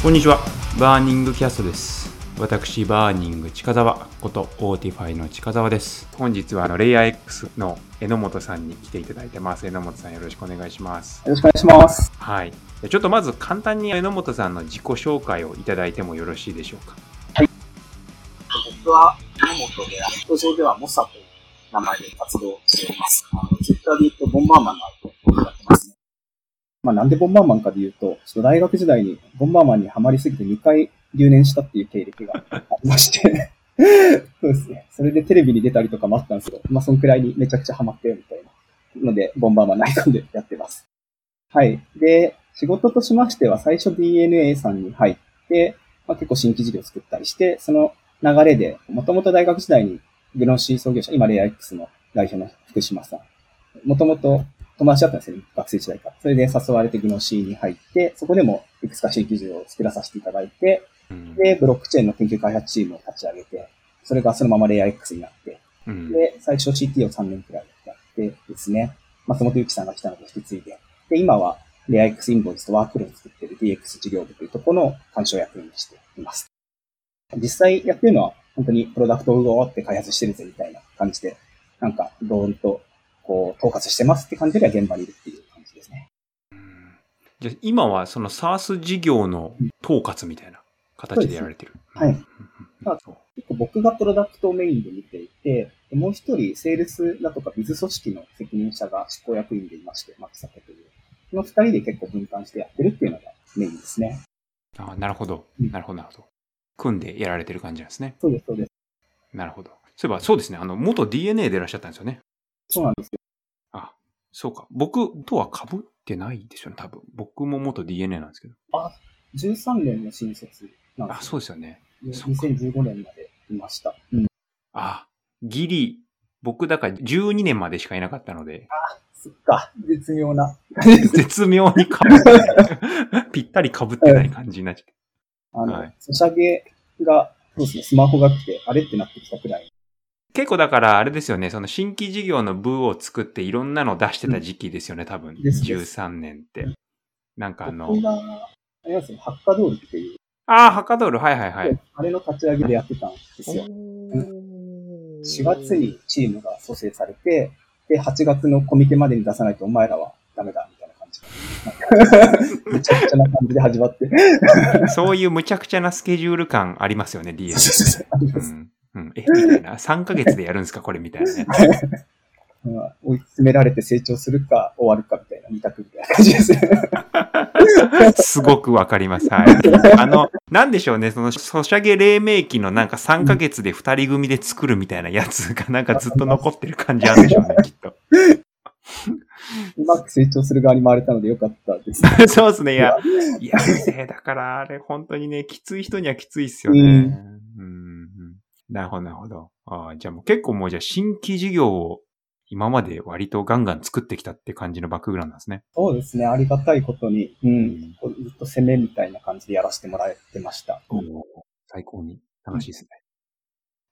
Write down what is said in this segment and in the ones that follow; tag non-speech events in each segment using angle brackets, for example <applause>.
こんにちは。バーニングキャストです。私、バーニング近沢こと、 Autify の近沢です。本日はあのレイヤー X の榎本さんに来ていただいてます。榎本さんよろしくお願いします。よろしくお願いします。はい。ちょっとまず簡単に榎本さんの自己紹介をいただいてもよろしいでしょうか？僕は、榎本で、ネット上ではモサという名前で活動しております。あの、ツイッターで言うとボンバーマンのアイコンをやってますね。まあなんでボンバーマンかで言うと、ちょっと大学時代にボンバーマンにハマりすぎて2回留年したっていう経歴がありまして、<laughs> そうですね。それでテレビに出たりとかもあったんですけど、まあそのくらいにめちゃくちゃハマってるみたいなので、ボンバーマンのアイコンでやってます。はい。で、仕事としましては最初 DNA さんに入って、まあ、結構新規事業を作ったりして、その流れで、もともと大学時代にグノシー創業者、今レイア X の代表の福島さん。もともと友達だったんですよね、学生時代から。それで誘われてグノシーに入って、そこでもいくつか新規事業を作らさせていただいて、うんで、ブロックチェーンの研究開発チームを立ち上げて、それがそのままレイア X になって、うんで、最初 CT を3年くらいやってですね、松本ゆきさんが来たので引き継いで、で、今はレア X インボイスとワークフローを作っている DX 事業部というところの干渉役員にしています。実際やってるのは本当にプロダクトを終わって開発してるぜみたいな感じで、なんか、どーんと、こう、統括してますって感じでは現場にいるっていう感じですね。じゃあ今はその SARS 事業の統括みたいな形でやられてる。はいうんうんうんあ結構僕がプロダクトをメインで見ていて、でもう一人、セールスだとかビズ組織の責任者が執行役員でいまして、マキサケという。この二人で結構分担してやってるっていうのがメインですね。あなるほど。うんなるほど、なるほど。組んでやられてる感じなんですね。そうです、そうです。なるほど。そういえば、そうですね。あの、元 DNA でいらっしゃったんですよね。そうなんですそうか。僕とは被ってないですよね、多分。僕も元 DNA なんですけど。13年の新卒なんであ、すそうですよね。よ。そっか2015年までいました。うん。あ、ギリ、僕だから12年までしかいなかったので、そっか、絶妙な。<laughs> 絶妙に被って、<laughs> ぴったり被ってない感じになっちゃって。あの、はいソシャゲが、そうですね、スマホが来て、あれってなってきたくらい。結構だから、あれですよね、その新規事業の部を作っていろんなのを出してた時期ですよね、多分。ですです13年って。なんかあの僕、が、あれなんですよ、ハッカドールっていう、ああ、ハカドール、はいはいはい。あれの立ち上げでやってたんですよ。4月にチームが蘇生されて、で、8月のコミケまでに出さないとお前らはダメだ、みたいな感じ。<laughs> めちゃくちゃな感じで始まって。そういう無茶苦茶なスケジュール感ありますよね、DS って。ありますうん。うん。え、みたいな。<laughs> 3ヶ月でやるんですか、これみたいなね。まあ追い詰められて成長するか終わるかみたいな、二択みたいな感じですね。<laughs> すごくわかります。はい。あの、なんでしょうね、その、ソシャゲ黎明期のなんか3ヶ月で2人組で作るみたいなやつが <laughs> なんかずっと残ってる感じあるんでしょうね、きっと。うまく成長する側に回れたのでよかったです。そうですね、いや、いや、えだからあれ本当にね、きつい人にはきついっすよね。うんうんなるほど、なるほど。ああじゃあもう結構もうじゃあ新規事業を今まで割とガンガン作ってきたって感じのバックグラウンドなんですね。そうですね、ありがたいことに、ううんうずっと攻めみたいな感じでやらせてもらってました。おー最高に楽しいですね。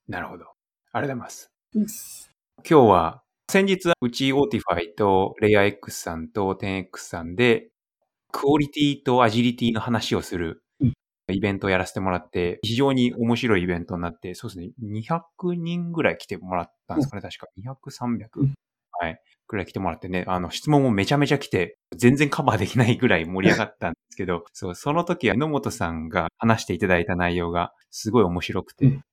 なるほど。ありがとうございます。うん今日は、先日、うちオーティファイとレイヤー X さんと 10X さんで、クオリティとアジリティの話をするうんイベントをやらせてもらって、非常に面白いイベントになって、そうですね、200人ぐらい来てもらったんですかね、確か。200、300、うんはい。ぐらい来てもらってね、あの、質問もめちゃめちゃ来て、全然カバーできないぐらい盛り上がったんですけど、そう、その時は榎本さんが話していただいた内容がすごい面白くて、うん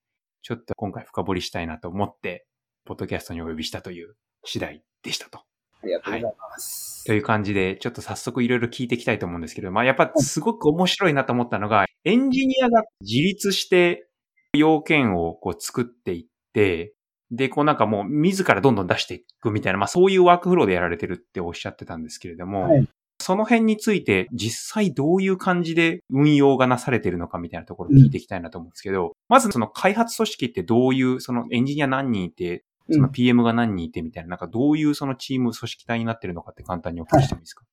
ちょっと今回深掘りしたいなと思って、ポッドキャストにお呼びしたという次第でしたと。ありがとうございます。という感じで、ちょっと早速いろいろ聞いていきたいと思うんですけど、まあやっぱすごく面白いなと思ったのが、エンジニアが自立して要件をこう作っていって、で、こうなんかもう自らどんどん出していくみたいな、まあそういうワークフローでやられてるっておっしゃってたんですけれども、はいその辺について実際どういう感じで運用がなされてるのかみたいなところを聞いていきたいなと思うんですけど、まずその開発組織ってどういう、そのエンジニア何人いて、その PM が何人いてみたいな、なんかどういうそのチーム組織体になってるのかって簡単にお聞きしてもいいですか、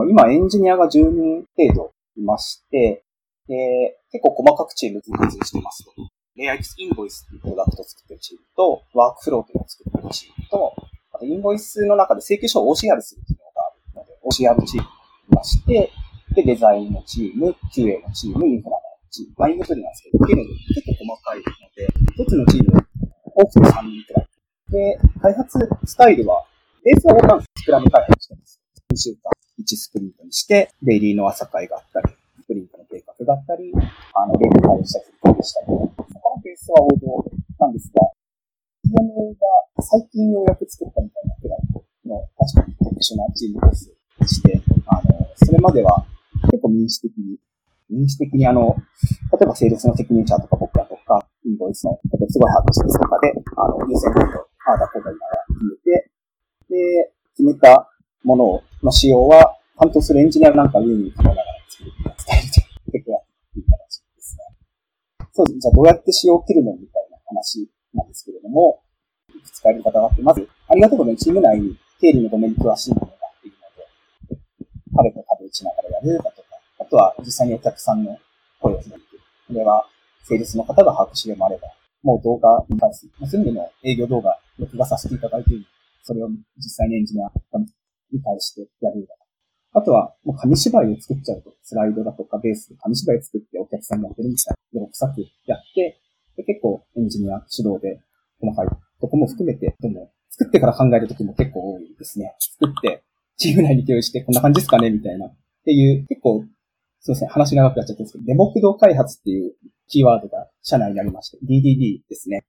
今、エンジニアが10人程度いまして、で、結構細かくチーム分割してますと。レイア X インボイスっていうプロダクトを作ってるチームと、ワークフローっていうのを作ってるチームと、あとインボイスの中で請求書を OCR する機能があるので、OCR チームがいまして、で、デザインのチーム、QA のチーム、インフラのチーム、まあ、インフラなんですけど、結構細かいので、一つのチーム、多くて3人くらい。で、開発スタイルは、ベースは同じスクラム開発してます。2週間、1スプリントにして、デイリーの朝会があったり、スプリントの計画があったり、あの、レビュー会したり、振りしたり、そこのベースは王道なんですが、PMO が最近ようやく作ったみたいなくらいの、確かに特殊なチームベースでして、あの、それまでは結構民主的に、民主的にあの、例えばセールスの責任者とか僕らとか、インボイスのことすごい把握してとかで、あの、優先度と、ああだこうだ言いながら決めて、で、決めたものの仕様は、担当するエンジニアなんか上に決めながら作るみたいなスタイルで結構やっていい形ですね。そうです。じゃあどうやって仕様を切るのみたいな話なんですけれども、いくつかやり方があって、まず、ありがたいことにチーム内に経理のドメに詳しいものがいるので、壁と壁打ちながらやれるだとか、あとは実際にお客さんの声を拾って、これは、セールスの方が把握しでもあれば、もう動画に関する、そういう意味での営業動画、録画させていただいてそれを実際にエンジニアに対してやるだと。あとは、もう紙芝居を作っちゃうと、スライドだとかベースで紙芝居を作ってお客さんにやってるみたいな、泥臭くやって、で結構エンジニア主導で細かいとこも含めて、どんどん作ってから考えるときも結構多いですね。作って、チーム内に共有してこんな感じですかねみたいな。っていう、結構、すいません、話長くなっちゃったんですけど、デモ駆動開発っていうキーワードが社内にありまして、DDD ですね。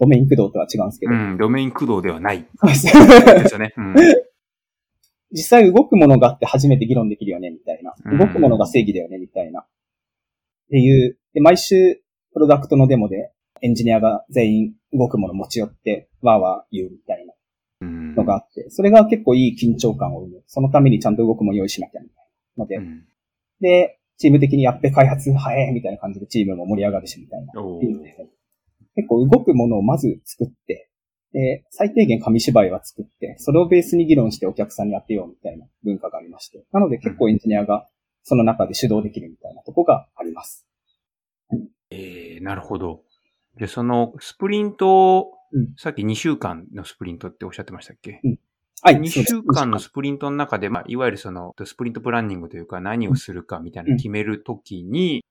ドメイン駆動とは違うんですけど。うん、ドメイン駆動ではない。そ <laughs> うですよね。うん、実際動くものがあって初めて議論できるよね、みたいな。動くものが正義だよね、みたいな。っていう、で、毎週、プロダクトのデモで、エンジニアが全員動くもの持ち寄って、わーわー言うみたいなのがあって、それが結構いい緊張感を生む。そのためにちゃんと動くもの用意しなきゃみたいなので、うん、で、チーム的にやっべ開発早いみたいな感じでチームも盛り上がるしみたいな。結構動くものをまず作って、で、最低限紙芝居は作って、それをベースに議論してお客さんにやってよみたいな文化がありまして。なので結構エンジニアがその中で主導できるみたいなとこがあります。ええー、なるほど。で、そのスプリント、うん、さっき2週間のスプリントっておっしゃってましたっけ、うん、はい。2週間のスプリントの中で、まあ、いわゆるその、スプリントプランニングというか何をするかみたいな決めるときに、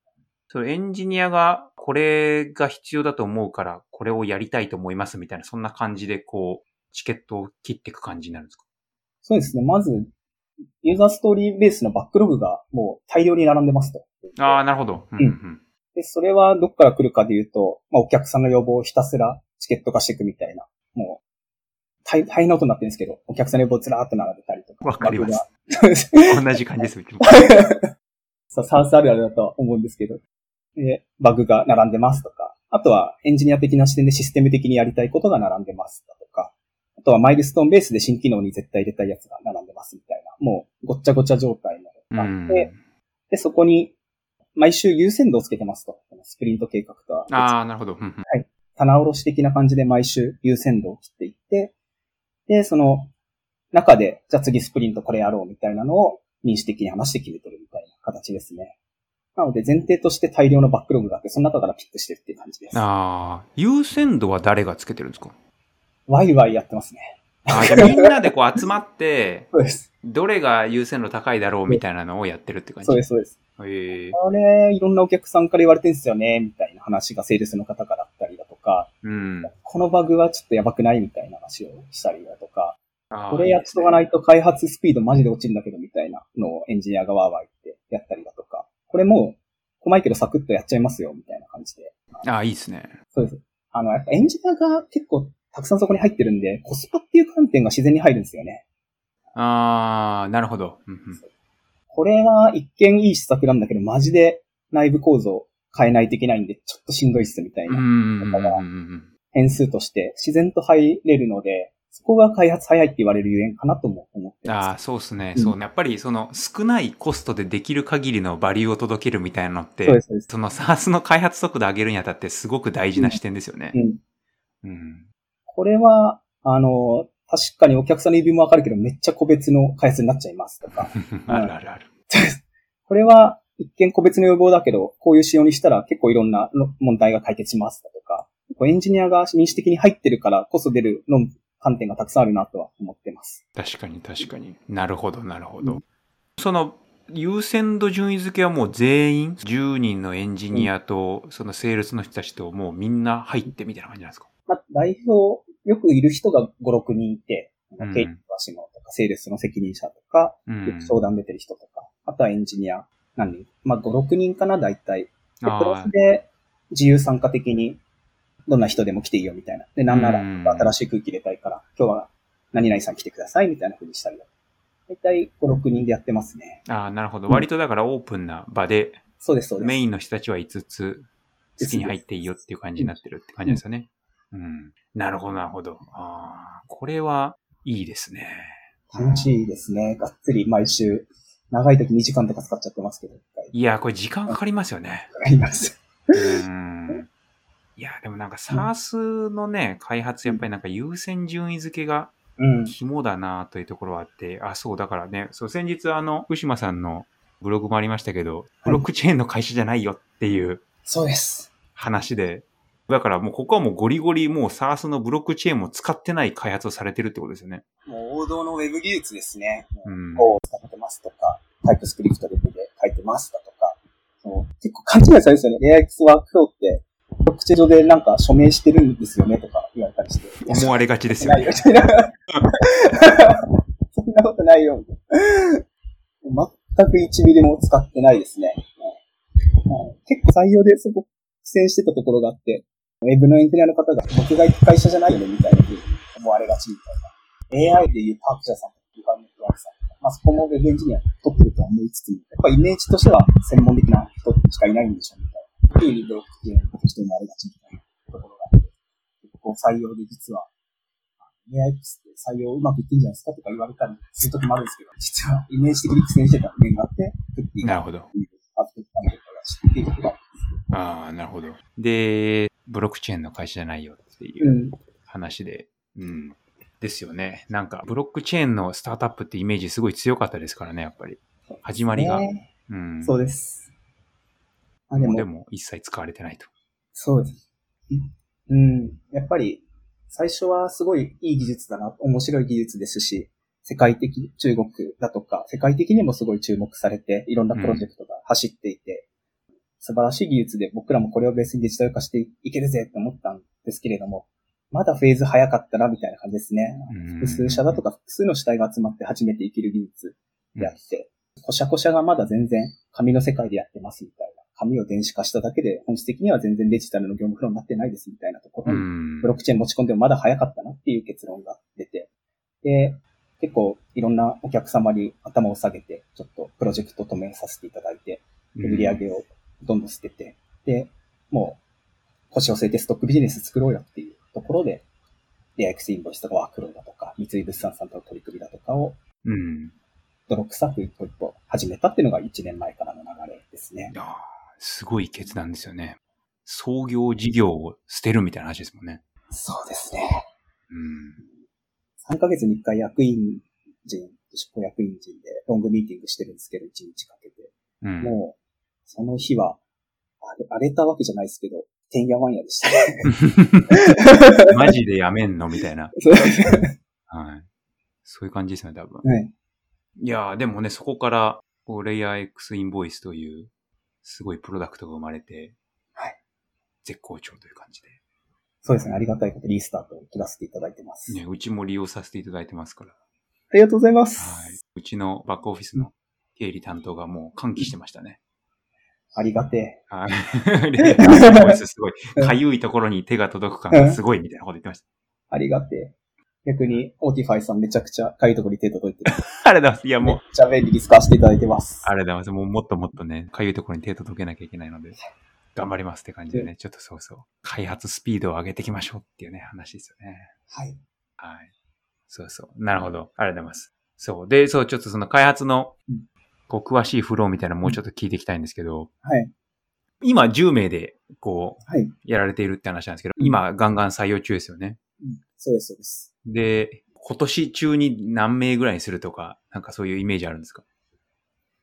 そのエンジニアがこれが必要だと思うから、これをやりたいと思いますみたいな、そんな感じでこう、チケットを切っていく感じになるんですか？そうですね。まず、ユーザーストーリーベースのバックログがもう大量に並んでますと。ああ、なるほど。うん、うん。で、それはどっから来るかで言うと、まあ、お客さんの要望をひたすらチケット化していくみたいな、もう、大変な音になってるんですけど、お客さんの要望をずらーっと並べたりとか。わかります。同じ感じです、うちも。そう、サウスあるあるだと思うんですけど。で、バグが並んでますとか、あとはエンジニア的な視点でシステム的にやりたいことが並んでますだとか、あとはマイルストーンベースで新機能に絶対入れたいやつが並んでますみたいな、もうごっちゃごちゃ状態のがあって、で、そこに毎週優先度をつけてますと。スプリント計画とは。ああ、なるほど。はい。棚卸し的な感じで毎週優先度を切っていって、で、その中で、じゃあ次スプリントこれやろうみたいなのを民主的に話して決めてるみたいな形ですね。なので前提として大量のバックログがあって、その中からピックしてるっていう感じです。ああ、優先度は誰がつけてるんですか？ワイワイやってますね。あじゃあみんなでこう集まって、<laughs> そうです。どれが優先度高いだろうみたいなのをやってるって感じ？そうです、そうです。へえ。あれ、いろんなお客さんから言われてるんですよね、みたいな話がセールスの方からあったりだとか、うん、このバグはちょっとやばくないみたいな話をしたりだとか、これやっとかないと開発スピードマジで落ちるんだけどみたいなのをエンジニアがわーわー言ってやったりだとか、これも細いけどサクッとやっちゃいますよ、みたいな感じで。ああ、いいですね。そうです。あの、やっぱエンジニアが結構たくさんそこに入ってるんで、コスパっていう観点が自然に入るんですよね。ああ、なるほど。これは一見いい施策なんだけど、マジで内部構造変えないといけないんで、ちょっとしんどいっすみたいな。だから、変数として自然と入れるので、そこが開発早いって言われるゆえんかなとも思ってます。ああ、そうですね。うん、そうね。やっぱりその少ないコストでできる限りのバリューを届けるみたいなのって、そうですそうですその SARS の開発速度上げるにあたってすごく大事な視点ですよね。うん。うん、これは、あの、確かにお客さんの指もわかるけど、めっちゃ個別の開発になっちゃいますとか。<laughs> あるあるある。<laughs> これは一見個別の要望だけど、こういう仕様にしたら結構いろんな問題が解決しますとか、エンジニアが民主的に入ってるからこそ出る論観点がたくさんあるなとは思ってます。確かに確かに。なるほど、なるほど。うん、その、優先度順位付けはもう全員、10人のエンジニアと、そのセールスの人たちともうみんな入ってみたいな感じなんですか？まあ、代表、よくいる人が5、6人いて、うん経理のしのとか、セールスの責任者とか、うんよく相談出てる人とか、あとはエンジニア何人まあ、5、6人かな、大体。で、プラあスで自由参加的に、どんな人でも来ていいよみたいな。で、なんならうん新しい空気入れたいから、今日は何々さん来てくださいみたいな風にしたりだ大体5、6人でやってますね。ああ、なるほど。割とだからオープンな場で、そうです、そうです。メインの人たちは5つ好きに入っていいよっていう感じになってるって感じですよね。うん。なるほど、なるほど。ああ、これはいいですね。楽しいですね。がっつり毎週、長い時2時間とか使っちゃってますけど。いや、これ時間かかりますよね。あります。うん。いや、でもなんか SARS のね、開発やっぱりなんか優先順位付けがうん。肝だなというところはあって、あ、そう、だからね、そう、先日あの、福島さんのブログもありましたけど、ブロックチェーンの会社じゃないよっていうそうです。話で、だからもうここはもうゴリゴリもう SARS のブロックチェーンも使ってない開発をされてるってことですよね。もう王道のウェブ技術ですね。もううん。Go を使ってますとか、タイプスクリプトで書いてますだとか、そう結構勘違いされるんですよね。AIX ワークフローって、ブロックチェーン上でなんか署名してるんですよねとか言われたりして。思われがちですよね。そんなことないよ。全く1ミリも使ってないですね。はい結構採用でそこ苦戦してたところがあって、ウェブのエンジニアの方が僕が行く会社じゃないよねみたいなふうに思われがちみたいな。AI でいうパーク社さんとか、ユカネットワークさんとか、まあそこもウェブエンジニア取ってるとは思いつつも、やっぱイメージとしては専門的な人しかいないんでしょみたいな。ブロックチェーンとして思われがちみたいなところがあって、結構採用で実は AIX って採用うまくいってんじゃないですかとか言われたりするときもあるんですけど、実はイメージ的に苦戦してた面があって、なるほど。あってたりとかしていころがああ、なるほど。で、ブロックチェーンの会社じゃないよっていううん。話で、うん。ですよね。なんか、ブロックチェーンのスタートアップってイメージすごい強かったですからね、やっぱり。始まりが。ねうん。そうです。あ、でも、でも一切使われてないと。そうです。うん。やっぱり、最初はすごいいい技術だな、面白い技術ですし、世界的、中国だとか、世界的にもすごい注目されて、いろんなプロジェクトが走っていて、素晴らしい技術で僕らもこれをベースにデジタル化していけるぜって思ったんですけれども、まだフェーズ早かったなみたいな感じですね。うん複数社だとか複数の主体が集まって初めていける技術であって、コシャコシャがまだ全然紙の世界でやってますみたいな。紙を電子化しただけで本質的には全然デジタルの業務フローになってないですみたいなところうに、んブ。ロックチェーン持ち込んでもまだ早かったなっていう結論が出て、で、結構いろんなお客様に頭を下げて、ちょっとプロジェクト止めさせていただいて、で売り上げをどんどん捨てて、で、もう腰を据えてストックビジネス作ろうよっていうところで、DX インボイスとかワークローだとか、三井物産さんとの取り組みだとかをうん。泥臭く一歩一歩始めたっていうのが1年前からの流れですねすごい決断ですよね。創業事業を捨てるみたいな話ですもんね。そうですね。うん。3ヶ月に1回役員陣、執行役員陣でロングミーティングしてるんですけど、1日かけて。うん。もう、その日は、あれ、荒れたわけじゃないですけど、てんやわんやでしたね。<laughs> マジでやめんのみたいな。そうですはい。そういう感じですね、多分。はい。いやー、でもね、そこから、レイヤー X インボイスという、すごいプロダクトが生まれて、はい。絶好調という感じで。そうですね。ありがたいことリスタートを切らせていただいてます。ね、うちも利用させていただいてますから。ありがとうございます。はい。うちのバックオフィスの経理担当がもう歓喜してましたね。ありがては <laughs> い。すごい、かゆいところに手が届く感がすごいみたいなこと言ってました。え。ありがてえ。逆に、 Autify さんめちゃくちゃかゆいところに手届いてる。<laughs> ありがとうございます。いや、めっもう、ちゃ便利に使わせていただいてます。ありがとうございます。もうもっともっとね、かゆいところに手届けなきゃいけないので、頑張りますって感じでね、ちょっとそうそう、開発スピードを上げていきましょうっていうね、話ですよね。はい。はい。そうそう。なるほど。ありがとうございます。そう。で、そう、ちょっとその開発のうん、こう、詳しいフローみたいなのもうちょっと聞いていきたいんですけど、はい。今10名で、こう、はい。やられているって話なんですけど、うん今、ガンガン採用中ですよね。うんそうです、そうです。で、今年中に何名ぐらいにするとか、なんかそういうイメージあるんですか？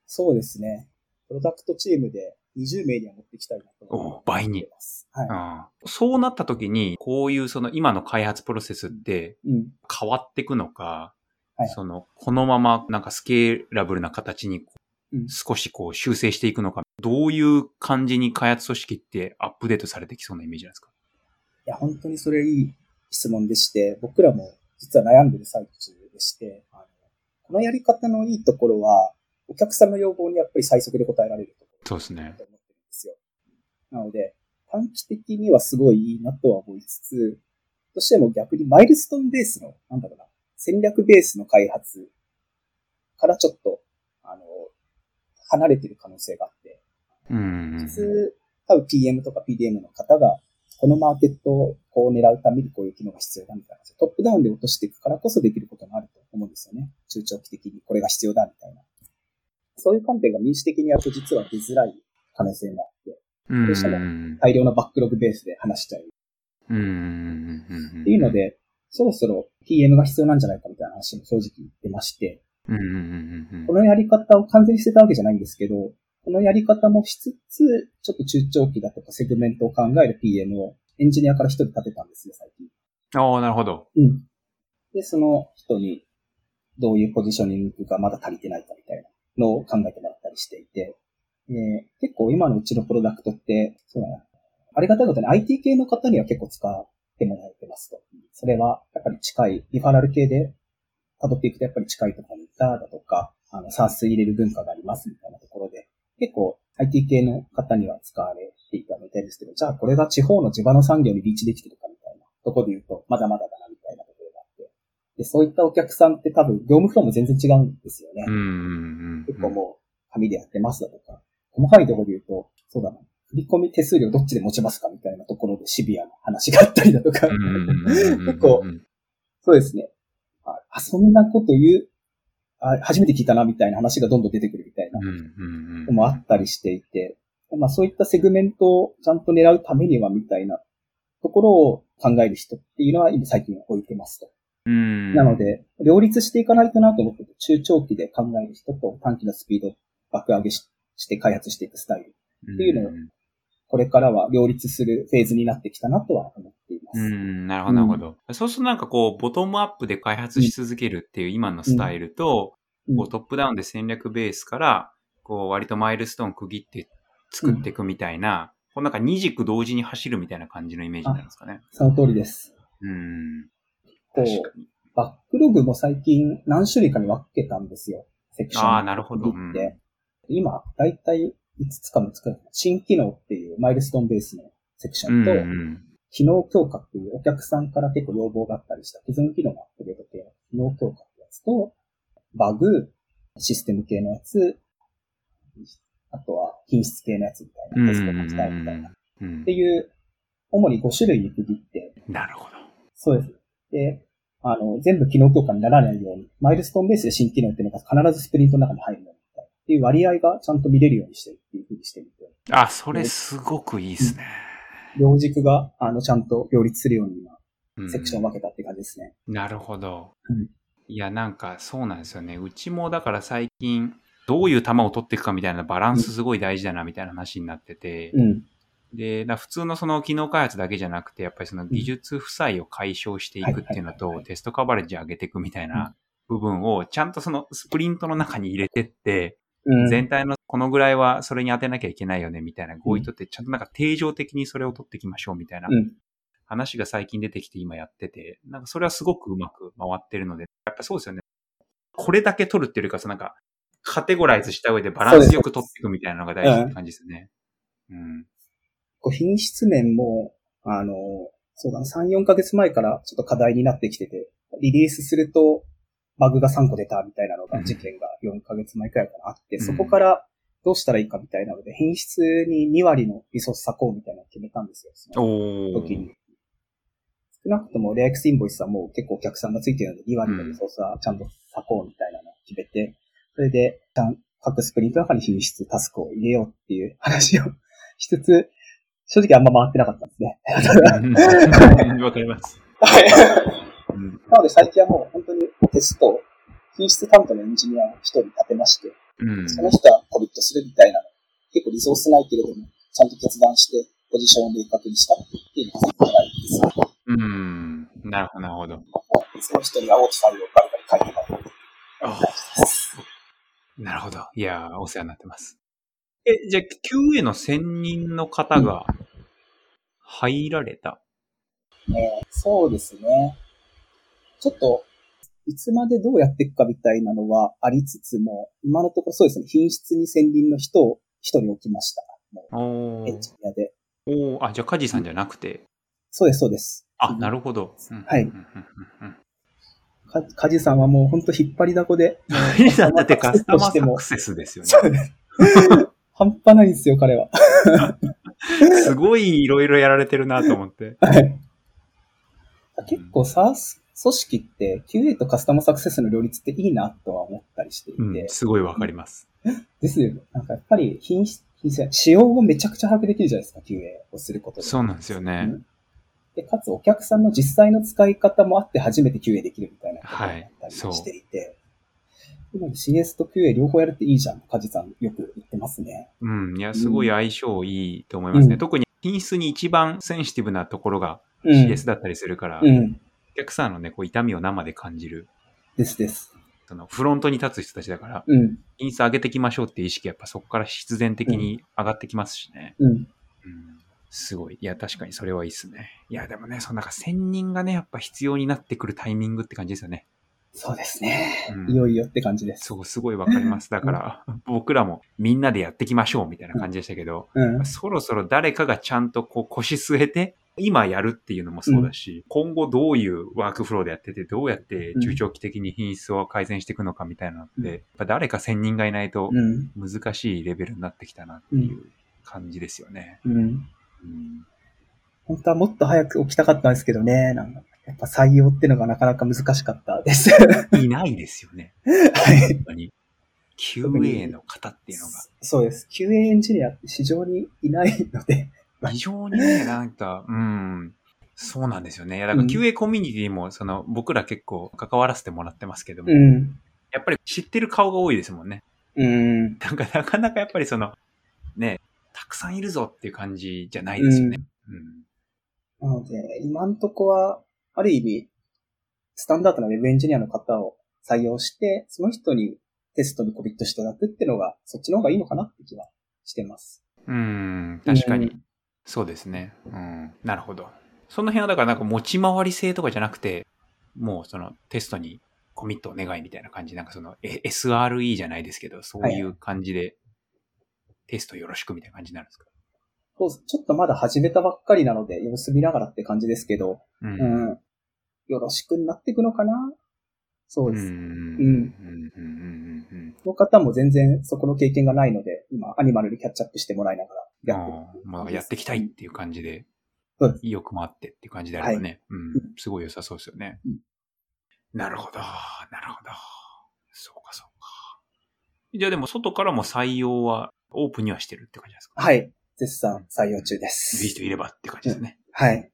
そうですね。プロダクトチームで20名には持っていきたいなとお倍に。はい。そうなった時に、こういうその今の開発プロセスってうん。変わっていくのか、はいその、このままなんかスケーラブルな形に少しこう修正していくのか、どういう感じに開発組織ってアップデートされてきそうなイメージなんですか？いや、本当にそれいい質問でして、僕らも実は悩んでる最中でして、あのこのやり方のいいところは、お客さんの要望にやっぱり最速で応えられるとそうですね。思ってるんですよ。なので、短期的にはすごいいいなとは思いつつ、どうしても逆にマイルストーンベースの、なんだろうな、戦略ベースの開発からちょっと、あの、離れてる可能性があって、うん、普通、多分 PM とか PDM の方が、このマーケットをこう狙うためにこういう機能が必要だみたいな。トップダウンで落としていくからこそできることもあると思うんですよね。中長期的にこれが必要だみたいな。そういう観点が民主的にやると実は出づらい可能性があって、どうしても大量のバックログベースで話しちゃう。っていうので、そろそろ PM が必要なんじゃないかみたいな話も正直出まして、このやり方を完全に捨てたわけじゃないんですけど、このやり方もしつつ、ちょっと中長期だとかセグメントを考える PM をエンジニアから一人立てたんですよ、最近。ああ、なるほど。うん。で、その人にどういうポジショニングがまだ足りてないかみたいなのを考えてもらったりしていて、えー、結構今のうちのプロダクトって、そうだな。ありがたいことに IT 系の方には結構使ってもらえてますと。それはやっぱり近い、リファラル系で辿っていくとやっぱり近いところにいただとか、あの、算数入れる文化がありますみたいなところで、結構 IT 系の方には使われていたみたいですけど、じゃあこれが地方の地場の産業にリーチできてるかみたいなところで言うと、まだまだだなみたいなところがあって。で、そういったお客さんって多分業務フローも全然違うんですよね。結構もう紙でやってますだとか、細かいところで言うと、そうだな。振込手数料どっちで持ちますかみたいなところでシビアな話があったりだとか、結構、そうですね。あ、そんなこと言う、あ、初めて聞いたなみたいな話がどんどん出てくるみたいなのもあったりしていて、まあそういったセグメントをちゃんと狙うためにはみたいなところを考える人っていうのは今最近置いてますと。なので、両立していかないとなと思ってて、中長期で考える人と短期のスピード爆上げして開発していくスタイルっていうのを、これからは両立するフェーズになってきたなとは思っています。うん、なるほど、なるほど。そうするとなんかこう、ボトムアップで開発し続けるっていう今のスタイルと、うん、こうトップダウンで戦略ベースから、こう割とマイルストーン区切って作っていくみたいな、うん、こうなんか二軸同時に走るみたいな感じのイメージなんですかね。その通りです。うん。こう、バックログも最近何種類かに分けたんですよ。セクション。ああ、なるほど。うん、今、だいたい5つか6つか、新機能っていうマイルストーンベースのセクションと、うんうん、機能強化っていうお客さんから結構要望があったりした既存機能のアップデート系の機能強化ってやつと、バグ、システム系のやつ、あとは品質系のやつみたいな、テスト書きたいみたいな、っていう、主に5種類に区切って。なるほど。そうです。で、あの、全部機能強化にならないように、マイルストーンベースで新機能っていうのが必ずスプリントの中に入るようにっていう割合がちゃんと見れるようにしてるっていうふうにしてみて。あ、それすごくいいですね。両軸が、あの、ちゃんと両立するように今、セクションを分けたって感じですね。うん、なるほど。うん、いや、なんかそうなんですよね。うちもだから最近、どういう球を取っていくかみたいなバランスすごい大事だなみたいな話になってて、うん、で、普通のその機能開発だけじゃなくて、やっぱりその技術負債を解消していくっていうのと、テストカバレッジ上げていくみたいな部分を、ちゃんとそのスプリントの中に入れてって、全体のこのぐらいはそれに当てなきゃいけないよねみたいな合意とって、ちゃんとなんか定常的にそれを取っていきましょうみたいな話が最近出てきて今やってて、なんかそれはすごくうまく回ってるので、やっぱそうですよね。これだけ取るっていうか、なんかカテゴライズした上でバランスよく取っていくみたいなのが大事って感じですね。うん。こう品質面も、あの、そうだな、3、4ヶ月前からちょっと課題になってきてて、リリースすると、バグが3個出たみたいなのが、事件が4ヶ月前くらいからあって、そこからどうしたらいいかみたいなので、品質に2割のリソース割こうみたいなのを決めたんですよ。その時に。少なくともレアエクスインボイスはもう結構お客さんがついてるので、2割のリソースはちゃんと割こうみたいなのを決めて、それで、各スプリントの中に品質、タスクを入れようっていう話をしつつ、正直あんま回ってなかったんですね。<laughs> わかります。はい。なので最近はもう本当にテスト、品質担当のエンジニアを一人立てまして、うん、その人はコミットするみたいなの。結構リソースないけれども、ちゃんと決断して、ポジションを明確にしたっていうのが最近です。うん。なるほど、なるほど。その人に青木ファイルをバリバリ書いてもらう。なるほど。いやー、お世話になってます。え、じゃあ、QA の専任の方が入られた、ねそうですね。ちょっと、いつまでどうやっていくかみたいなのはありつつも、今のところそうですね、品質に専任の人を一人置きました。もおう、エンジニアで。おーあ、じゃあ、カジさんじゃなくて？そうです、そうです。あ、なるほど。うんはいカジさんはもう本当引っ張りだこで、カジさんだってカスタマーサクセスですよね。そうです。半端ないんですよ、彼は。すごいいろいろやられてるなと思って。はい。結構 SARS 組織って QA とカスタマーサクセスの両立っていいなとは思ったりしていて、うん、すごいわかります。ですよね。なんかやっぱり品質、品質仕様をめちゃくちゃ把握できるじゃないですか、QA をすることで。そうなんですよね。で、かつお客さんの実際の使い方もあって初めて QA できるみたいなことはいだったりしていて、でも CS と QA 両方やるっていいじゃん、カジさんよく言ってますね。うん。いや、すごい相性いいと思いますね。うん特に品質に一番センシティブなところがうん。CS だったりするから、うん。お客さんのね、こう痛みを生で感じる、ですです。そのフロントに立つ人たちだから、うん。品質上げていきましょうっていう意識やっぱそこから必然的に上がってきますしね。うん。うん。すごい。いや、確かにそれはいいっすね。いや、でもね、そのなんか専任がね、やっぱ必要になってくるタイミングって感じですよね。そうですね。うんいよいよって感じです。そう、すごいわかります。だから、僕らもみんなでやっていきましょうみたいな感じでしたけど、うん。そろそろ誰かがちゃんとこう腰据えて、今やるっていうのもそうだし、今後どういうワークフローでやってて、どうやって中長期的に品質を改善していくのかみたいなのって、うんやっぱ誰か専任がいないとうん。難しいレベルになってきたなっていう感じですよね。うん。うん本当はもっと早く起きたかったんですけどね。なんかやっぱ採用ってのがなかなか難しかったです。<laughs> いないですよね。はい。本当に。QA の方っていうのが。そうです。QA エンジニアって市場にいないので。非常にね、なんか、うん。そうなんですよね。いやだからうん QA コミュニティも、その、僕ら結構関わらせてもらってますけども、うん。やっぱり知ってる顔が多いですもんね。うん。なんか、なかなかやっぱりその、くさんいるぞっていう感じじゃないですよね。うん。なので、今んとこは、ある意味、スタンダードな Web エンジニアの方を採用して、その人にテストにコミットしていただくっていうのが、そっちの方がいいのかなって気はしてます。うん、確かに。うんそうですね。うん。なるほど。その辺はだからなんか持ち回り性とかじゃなくて、もうそのテストにコミットお願いみたいな感じ、なんかそのえ SRE じゃないですけど、そういう感じでテストよろしくみたいな感じになるんですか？そうちょっとまだ始めたばっかりなので、様子見ながらって感じですけど、うん。うん。よろしくになっていくのかな？そうです。うん。の方も全然そこの経験がないので、今、アニマルにキャッチアップしてもらいながらやってまあ、やっていきたいっていう感じでそうで、意欲もあってっていう感じであればね、うん、すごい良さそうですよね。うんなるほど、なるほど。そうか、そうか。じゃあでも、外からも採用はオープンにはしてるって感じですか？はい。絶賛採用中でいいす。人いればって感じですね。はい。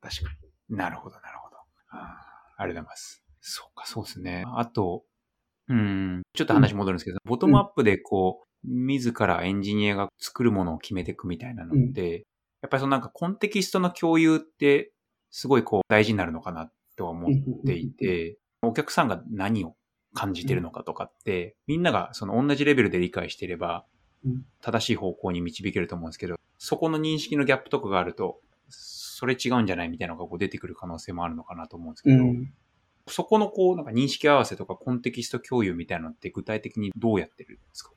確かに。なるほど、なるほど。あーありがとうございます。そうか、そうですね。あと、うん、ちょっと話戻るんですけど、ボトムアップでこう、自らエンジニアが作るものを決めていくみたいなのって、やっぱりそのなんかコンテキストの共有って、すごいこう大事になるのかなとは思っていて、お客さんが何を感じてるのかとかって、みんながその同じレベルで理解していればうん、正しい方向に導けると思うんですけど、そこの認識のギャップとかがあると、それ違うんじゃないみたいなのがこう出てくる可能性もあるのかなと思うんですけど、うん。そこのこう、なんか認識合わせとかコンテキスト共有みたいなのって具体的にどうやってるんですか？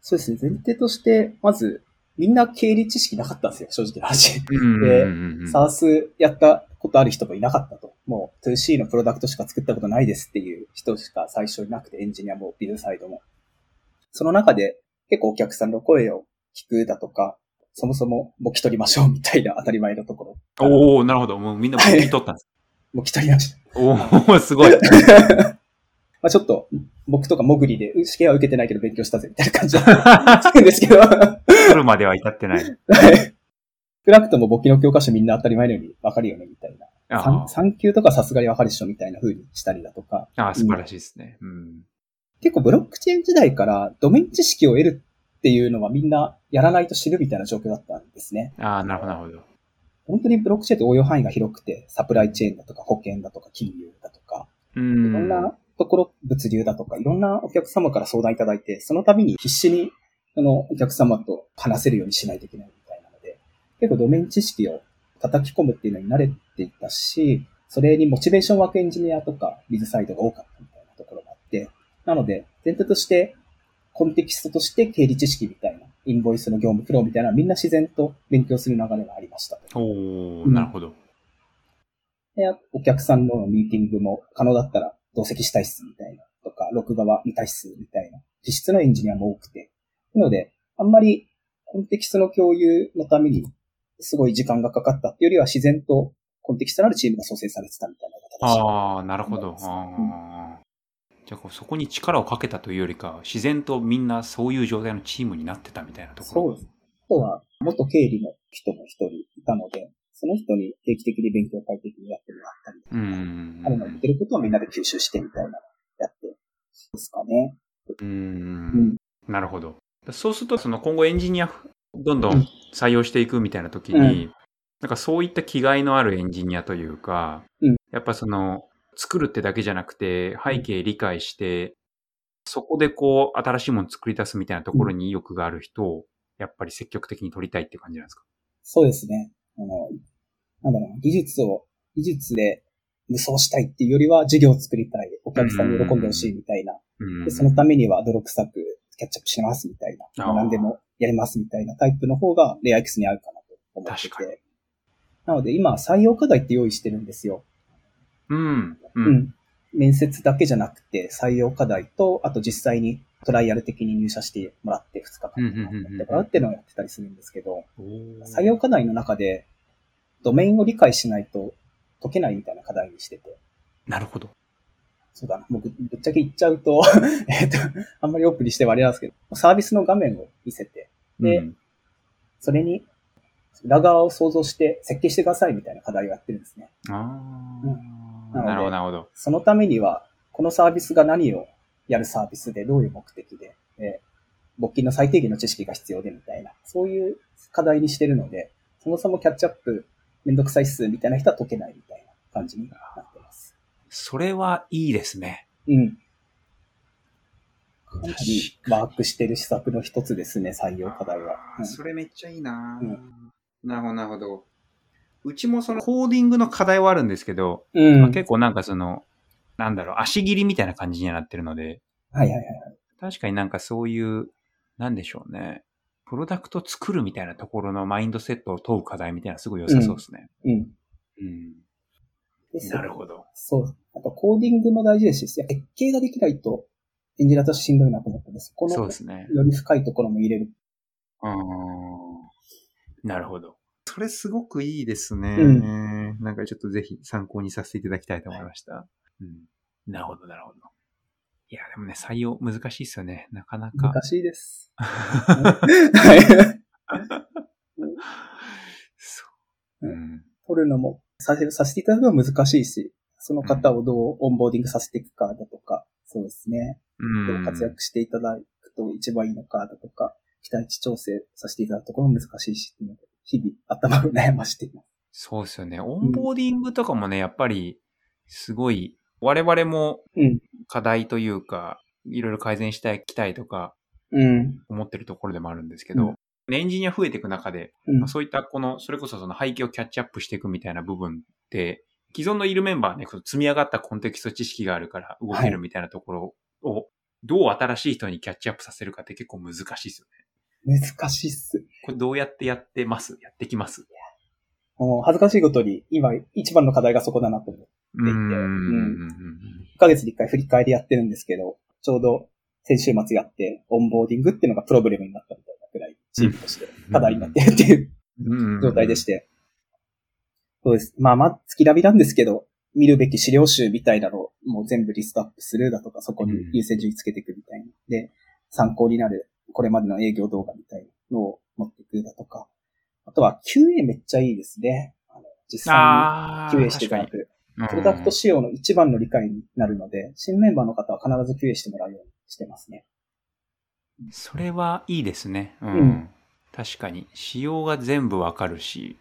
そうですね。前提として、まず、みんな経理知識なかったんですよ、正直な話。うんでサースやったことある人もいなかったと。もう 2C のプロダクトしか作ったことないですっていう人しか最初いなくて、エンジニアもビルサイドも。その中で結構お客さんの声を聞くだとか、そもそももき取りましょうみたいな当たり前のところ。おおなるほど。もうみんなも聞き取ったんです。<laughs> もき取りました。おおすごい。<laughs> まあちょっと、僕とかモグリで、試験は受けてないけど勉強したぜみたいな感じだったんですけど、は取るまでは至ってない。い。<laughs> 少なくとも簿記の教科書みんな当たり前のように分かるよねみたいな。あ3級とかさすがに分かるでしょみたいな風にしたりだとか。あ、素晴らしいですね。うん。結構ブロックチェーン時代からドメイン知識を得るっていうのはみんなやらないと死ぬみたいな状況だったんですね。ああ、なるほど、なるほど。本当にブロックチェーンって応用範囲が広くて、サプライチェーンだとか保険だとか金融だとか、ういろんん。なところ物流だとか、いろんなお客様から相談いただいて、その度に必死に、そのお客様と話せるようにしないといけないみたいなので、結構ドメイン知識を叩き込むっていうのに慣れていたし、それにモチベーションワークエンジニアとか、ビズサイドが多かったみたいなところがあって、なので、全体として、コンテキストとして経理知識みたいな、インボイスの業務フローみたいな、みんな自然と勉強する流れがありました。おなるほど。で、お客さんのミーティングも可能だったら同席したいっすみたいなとか、録画は見たいっすみたいな、実質のエンジニアも多くて。なので、あんまりコンテキストの共有のためにすごい時間がかかったっていうよりは自然とコンテキストのあるチームが創生されてたみたいな形、ああ、なるほど。あじゃあそこに力をかけたというよりか、自然とみんなそういう状態のチームになってたみたいなところ。そうです。あとは、元経理の人も一人いたので、その人に定期的に勉強会的にやってもらったりとか、あるの言ってることをみんなで吸収してみたいなやってですかね。うん,、なるほど。そうすると、その今後エンジニアどんどん採用していくみたいな時に、うん、なんかそういった気概のあるエンジニアというか、うん、やっぱその、作るってだけじゃなくて、背景理解して、そこでこう、新しいもの作り出すみたいなところに意欲がある人を、やっぱり積極的に取りたいって感じなんですか？そうですね。あの、なんだろう、技術を、技術で無双したいっていうよりは、授業を作りたい、お客さんに喜んでほしいみたいな。でそのためには泥臭くキャッチアップしますみたいな。何でもやりますみたいなタイプの方がレア X に合うかなと思ってて。なので今採用課題って用意してるんですよ。うん。うん。面接だけじゃなくて採用課題と、あと実際にトライアル的に入社してもらって2日間やってもらうっていうのをやってたりするんですけど、採用課題の中でドメインを理解しないと解けないみたいな課題にしてて。なるほど。そうだな。僕、ぶっちゃけ言っちゃうと <laughs> えっと、あんまりオープンにしてはあれなんですけど、サービスの画面を見せて、で、うん、それに裏側を想像して設計してくださいみたいな課題をやってるんですね。ああ、うん、なるほど、なるほど。そのためには、このサービスが何をやるサービスで、どういう目的で、えー、募金の最低限の知識が必要でみたいな、そういう課題にしてるので、そもそもキャッチアップめんどくさいっすみたいな人は解けないみたいな感じになってます。それはいいですね。うん。かなりワークしてる施策の一つですね、採用課題は。うん、それめっちゃいいな、うん、なるほど、なるほど。うちもそのコーディングの課題はあるんですけど、うん、まあ、結構なんかその、なんだろう、足切りみたいな感じにはなってるので、はいはいはい。確かになんかそういう、なんでしょうね。プロダクト作るみたいなところのマインドセットを問う課題みたいなすごい良さそうですね。うん。うん。なるほど。そう。あとコーディングも大事ですし、設計ができないとエンジニアとしてしんどいなと思ったんです。この、そうですね。より深いところも入れる。うん。なるほど。それすごくいいですね。うん、なんかちょっとぜひ参考にさせていただきたいと思いました。うん。なるほど、なるほど。いや、でもね、採用難しいですよね。なかなか。難しいです。はい。そう。うん。取るのもさせ、させていただくのは難しいし、その方をどうオンボーディングさせていくかだとか、そうですね。どう活躍していただくと一番いいのかだとか、期待値調整させていただくところも難しいし、日々頭を悩ましています。そうですよね。オンボーディングとかもね、やっぱり、すごい、我々も課題というか、いろいろ改善したい、きたいとか、思ってるところでもあるんですけど、うん、エンジニア増えていく中で、うん、まあ、そういったこの、それこそその背景をキャッチアップしていくみたいな部分って、既存のいるメンバーね、積み上がったコンテキスト知識があるから動けるみたいなところを、どう新しい人にキャッチアップさせるかって結構難しいですよね。難しいっす。これどうやってやってます？やってきます？もう恥ずかしいことに、今一番の課題がそこだなと思っていて、うん。1ヶ月に1回振り返りやってるんですけど、ちょうど先週末やって、オンボーディングっていうのがプロブレムになったみたいなくらい、チームとして課題になってるっていう状態でして。そうです。まあまあ、月ラビなんですけど、見るべき資料集みたいなのをもう全部リストアップするだとか、そこに優先順位つけていくみたいな。で、参考になる、これまでの営業動画みたいなのを持っていくだとか、あとは QA めっちゃいいですね。あの実際に QA していただく。プロダクト仕様の一番の理解になるので、新メンバーの方は必ず QA してもらうようにしてますね。それはいいですね。うん。うん、確かに。仕様が全部わかるし。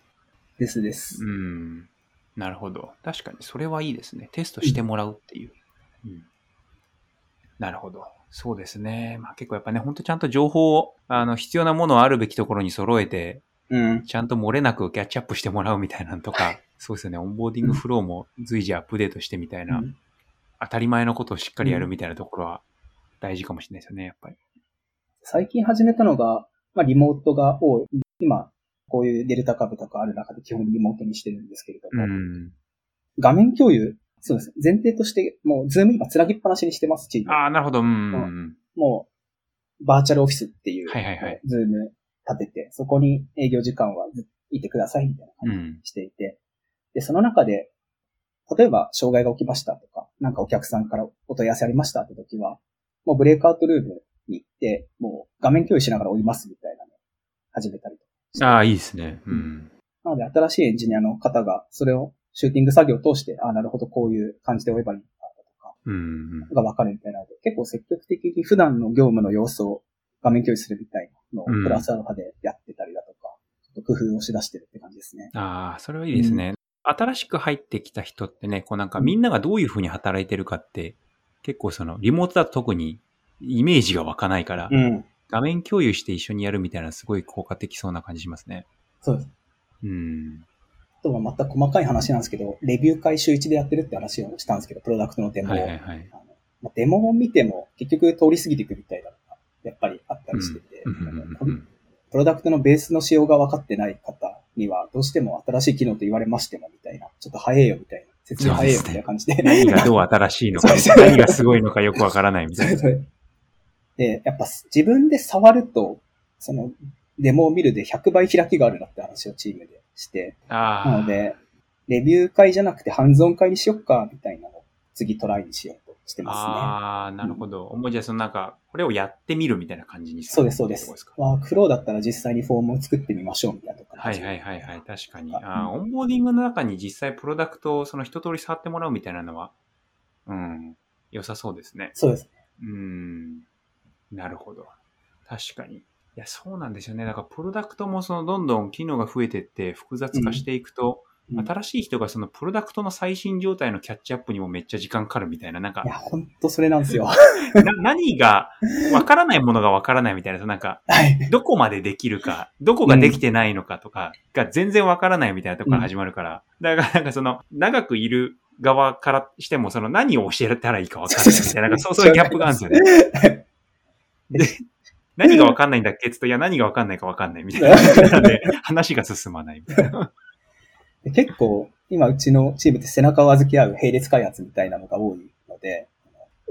ですです。うん。なるほど。確かに、それはいいですね。テストしてもらうっていう。うん、なるほど。そうですね。まあ結構やっぱね、ほんとちゃんと情報を、あの、必要なものをあるべきところに揃えて、うん。ちゃんと漏れなくキャッチアップしてもらうみたいなのとか、<laughs> そうですよね。オンボーディングフローも随時アップデートしてみたいな、うん当たり前のことをしっかりやるみたいなところは大事かもしれないですよね、やっぱり。最近始めたのが、まあ、リモートが多い。今、こういうデルタ株とかある中で基本リモートにしてるんですけれどうも、ん。画面共有、そうです。前提として、もう、 Zoom 今つなぎっぱなしにしてます、チーム。ああ、なるほど。うんうん。もう、バーチャルオフィスっていう、はいはいはい Zoom 立てて、そこに営業時間はずっといてください、みたいな感じうん。にしていて、で、その中で、例えば、障害が起きましたとか、なんかお客さんからお問い合わせありましたって時は、もうブレイクアウトルームに行って、もう画面共有しながら追いますみたいなのを始めたりとか。ああ、いいですね。うん。なので、新しいエンジニアの方が、それをシューティング作業を通して、ああ、なるほど、こういう感じで追えばいいんだとか、うん。が分かるみたいなので、結構積極的に普段の業務の様子を画面共有するみたいなのをうんプラスアルファでやってたりだとか、ちょっと工夫をしだしてるって感じですね。ああ、それはいいですね。新しく入ってきた人ってね、こうなんかみんながどういう風に働いてるかって、結構そのリモートだと特にイメージが湧かないから、うん。画面共有して一緒にやるみたいなすごい効果的そうな感じしますね。そうです。うん。あとはまた細かい話なんですけど、レビュー会週1でやってるって話をしたんですけど、プロダクトのデモを。はいはいはい。あのまあデモを見ても結局通り過ぎていくみたいなのが、やっぱりあったりしてて、プロダクトのベースの仕様が分かってない方には、どうしても新しい機能と言われましてもみたいな、ちょっと早いよみたいな、説明早いよみたいな感じで。何が <laughs> どう新しいのか何がすごいのかよくわからないみたいな。<laughs> で、やっぱ自分で触ると、その、デモを見るで100倍開きがあるなって話をチームでして、ああ。なので、レビュー会じゃなくてハンズオン会にしよっか、みたいなのを次トライにしようとしてますね。ああ、なるほど。もうじゃあそのなんか、これをやってみるみたいな感じにそうです、そうですってことか。ワークフローだったら実際にフォームを作ってみましょう、みたいなとこはいはいはいはい、確かに。うんオンボーディングの中に実際プロダクトをその一通り触ってもらうみたいなのは、うん、良さそうですね。そうです。うん、なるほど。確かに。いや、そうなんですよね。だからプロダクトもそのどんどん機能が増えてって複雑化していくと、うん新しい人がそのプロダクトの最新状態のキャッチアップにもめっちゃ時間かかるみたいな、なんかいや、、ほんとそれなんですよ。<laughs> な何が、わからないものがわからないみたいな、なんか、はい。どこまでできるか、どこができてないのかとかが全然わからないみたいなところから始まるから、だからなんかその、長くいる側からしても、その何を教えたらいいかわからないみたいな、なんかそうそういうギャップがあるんですよね。で、何がわかんないんだっけ？<laughs> って言うと、いや、何がわかんないかわかんないみたいな <laughs> で、話が進まないみたいな。で結構、今うちのチームって背中を預け合う並列開発みたいなのが多いので、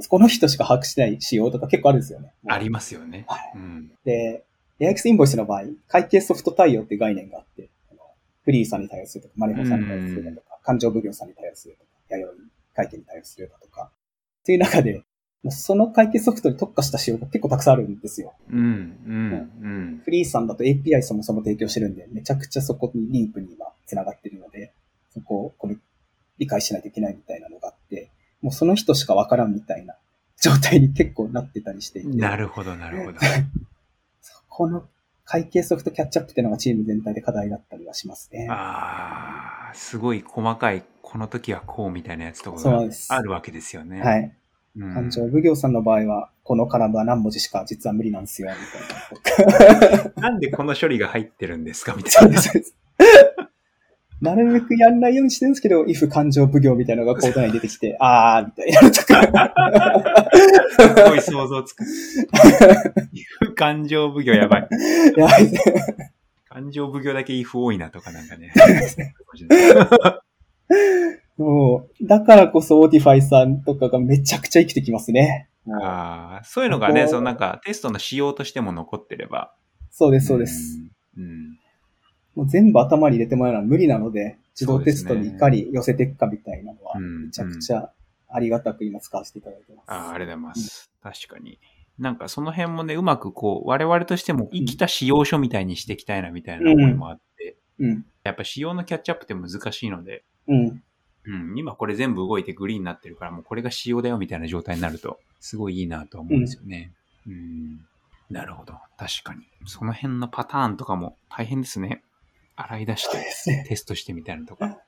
この人しか把握してない仕様とか結構あるんですよね。ありますよね。はいうん。で、AX インボイスの場合、会計ソフト対応っていう概念があって、フリーさんに対応するとか、マネホさんに対応するだとか、勘定奉行さんに対応するとか、弥生会計に対応するだとか、っていう中で、その会計ソフトに特化した仕様が結構たくさんあるんですよ。うん、うん、うん。フリーさんだと API そもそも提供してるんで、めちゃくちゃそこにリープに今繋がってるので、そこをこれ理解しないといけないみたいなのがあって、もうその人しかわからんみたいな状態に結構なってたりしていて、なるほど、なるほど。<laughs> そこの会計ソフトキャッチアップっていうのがチーム全体で課題だったりはしますね。ああ、すごい細かい、この時はこうみたいなやつとかがあるわけですよね。。はいい。うん、勘定奉行さんの場合は、このカラムは何文字しか実は無理なんですよ、みたいな。なんでこの処理が入ってるんですかみたそいうな。<laughs> なるべくやんないようにしてるんですけど、if 勘定奉行みたいなのがコード内に出てきて、あーみたいなのとか。すごい想像つく。勘定奉行やばい。<laughs> いや勘定奉行だけ if 多いなとかなんかね。<laughs> もう、だからこそ Autify さんとかがめちゃくちゃ生きてきますね。ああ、そういうのがね、そのなんかテストの仕様としても残ってれば。そうです、そうです。うん。うん。もう全部頭に入れてもらうのは無理なので、自動テストにいかに寄せていくかみたいなのは、うんめちゃくちゃありがたく今使わせていただいてます。ああ、ありがとうございます。確かに。なんかその辺もね、うまくこう、我々としても生きた仕様書みたいにしていきたいなみたいな思いもあって、うん。やっぱ仕様のキャッチアップって難しいので、うん。うん、今これ全部動いてグリーンになってるから、もうこれが仕様だよみたいな状態になると、すごいいいなとは思うんですよね。うん。なるほど。確かに。その辺のパターンとかも大変ですね。洗い出して。テストしてみたいなのとか。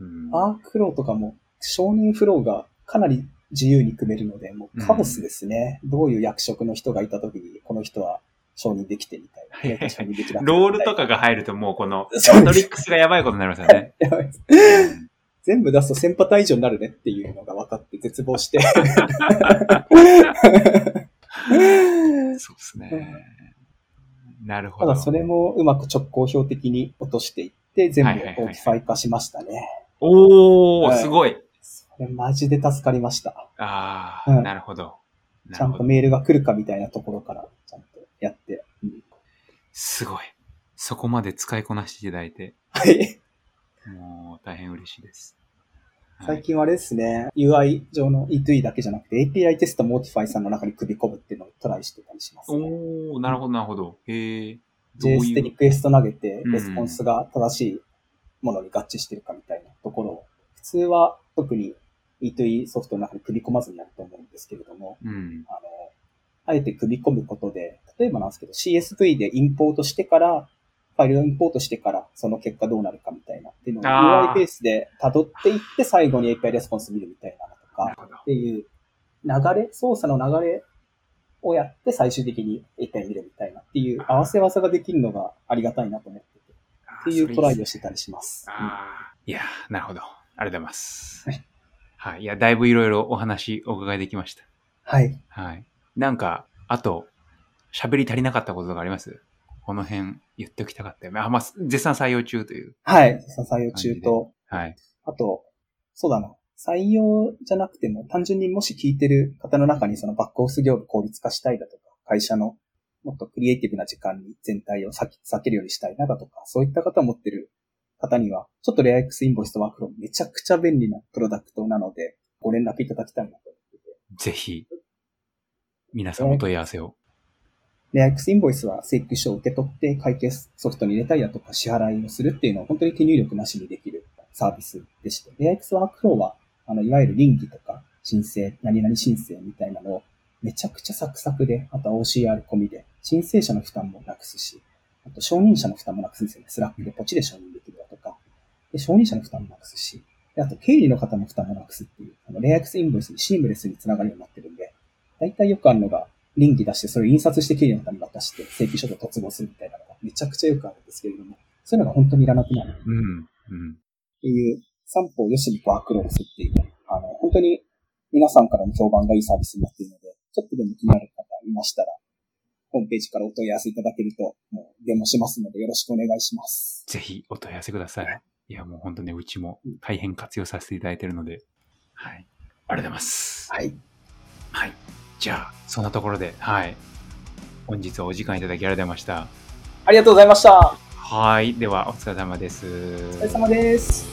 うん。アークローとかも、承認フローがかなり自由に組めるので、もうカオスですね。どういう役職の人がいたときに、この人は承認できてみたいな。できなロールとかが入るともうこの、マトリックスがやばいことになりますよね。<laughs> やばいです全部出すと1000パターン以上になるねっていうのが分かって絶望して。そうですね。なるほたど。だそれもうまく直交表的に落としていって、全部はいはいはいオーキファイ化しましたね。おー、はいすごい。それマジで助かりました。ああ、うんなるほど。なちゃんと。メールが来るかみたいなところからちゃんとやって。うんすごい。そこまで使いこなしていただいて、はい。もう大変嬉しいです。はい最近はあれですね、UI 上の E2E だけじゃなくて API テストモーティファイさんの中に組み込むっていうのをトライしてたりします、ね。おー、なるほど、なるほど。へえ。JS でリクエスト投げて、うんレスポンスが正しいものに合致してるかみたいなところを、普通は特に E2E ソフトの中に組み込まずにやると思うんですけれども、うん。あの、あえて組み込むことで、例えばなんですけど CSV でインポートしてから、ファイルをインポートしてから、その結果どうなるかみたいなっていうのを UI ベースで辿っていって、最後に API レスポンス見るみたいなのとか、っ。ていう流れ、操作の流れをやって最終的に API 見るみたいなっていう合わせ技ができるのがありがたいなと思ってて、っていうトライをしてたりします。いやー、なるほど。ありがとうございますはい。はい。いや、だいぶいろいろお話お伺いできました。はい。はい。なんか、あと、喋り足りなかったことがあります？この辺言っておきたかったよね。あ、まあ、絶賛採用中という。はい。採用中と、はい。あと、そうだな。採用じゃなくても、単純にもし聞いてる方の中にそのバックオフィス業務効率化したいだとか、会社のもっとクリエイティブな時間に全体を避け避けるようにしたいなだとか、そういった方を持ってる方には、ちょっとレア X インボイスとワークフローめちゃくちゃ便利なプロダクトなので、ご連絡いただきたいなと思ってて。ぜひ、皆さんお問い合わせを。レア X インボイスは請求書を受け取って会計ソフトに入れたりだとか支払いをするっていうのを本当に手入力なしにできるサービスでして、レア X ワークフローは、あの、いわゆる臨機とか申請、何々申請みたいなのをめちゃくちゃサクサクで、あとは OCR 込みで、申請者の負担もなくすし、あと承認者の負担もなくすんですよね。 Slack でポチで承認できるだとか。で、承認者の負担もなくすし、であと経理の方の負担もなくすっていう、あの、レア X インボイスにシームレスにつながるようになってるんで、大体よくあるのが、稟議出して、それを印刷して経理の方に渡して、請求書と突合するみたいなのがめちゃくちゃよくあるんですけれども、そういうのが本当にいらなくなるっうん。うん。ていう、三方よしにワークフローっていう、あの、本当に皆さんからの評判がいいサービスになっているので、ちょっとでも気になる方いましたら、ホームページからお問い合わせいただけると、もう電話しますのでよろしくお願いします。ぜひお問い合わせください。いや、もう本当ね、うちも大変活用させていただいているので、はい。ありがとうございます。はい。はい。じゃあ、そんなところで、はい。本日はお時間いただきありがとうございました。ありがとうございました。はい。では、お疲れ様です。お疲れ様です。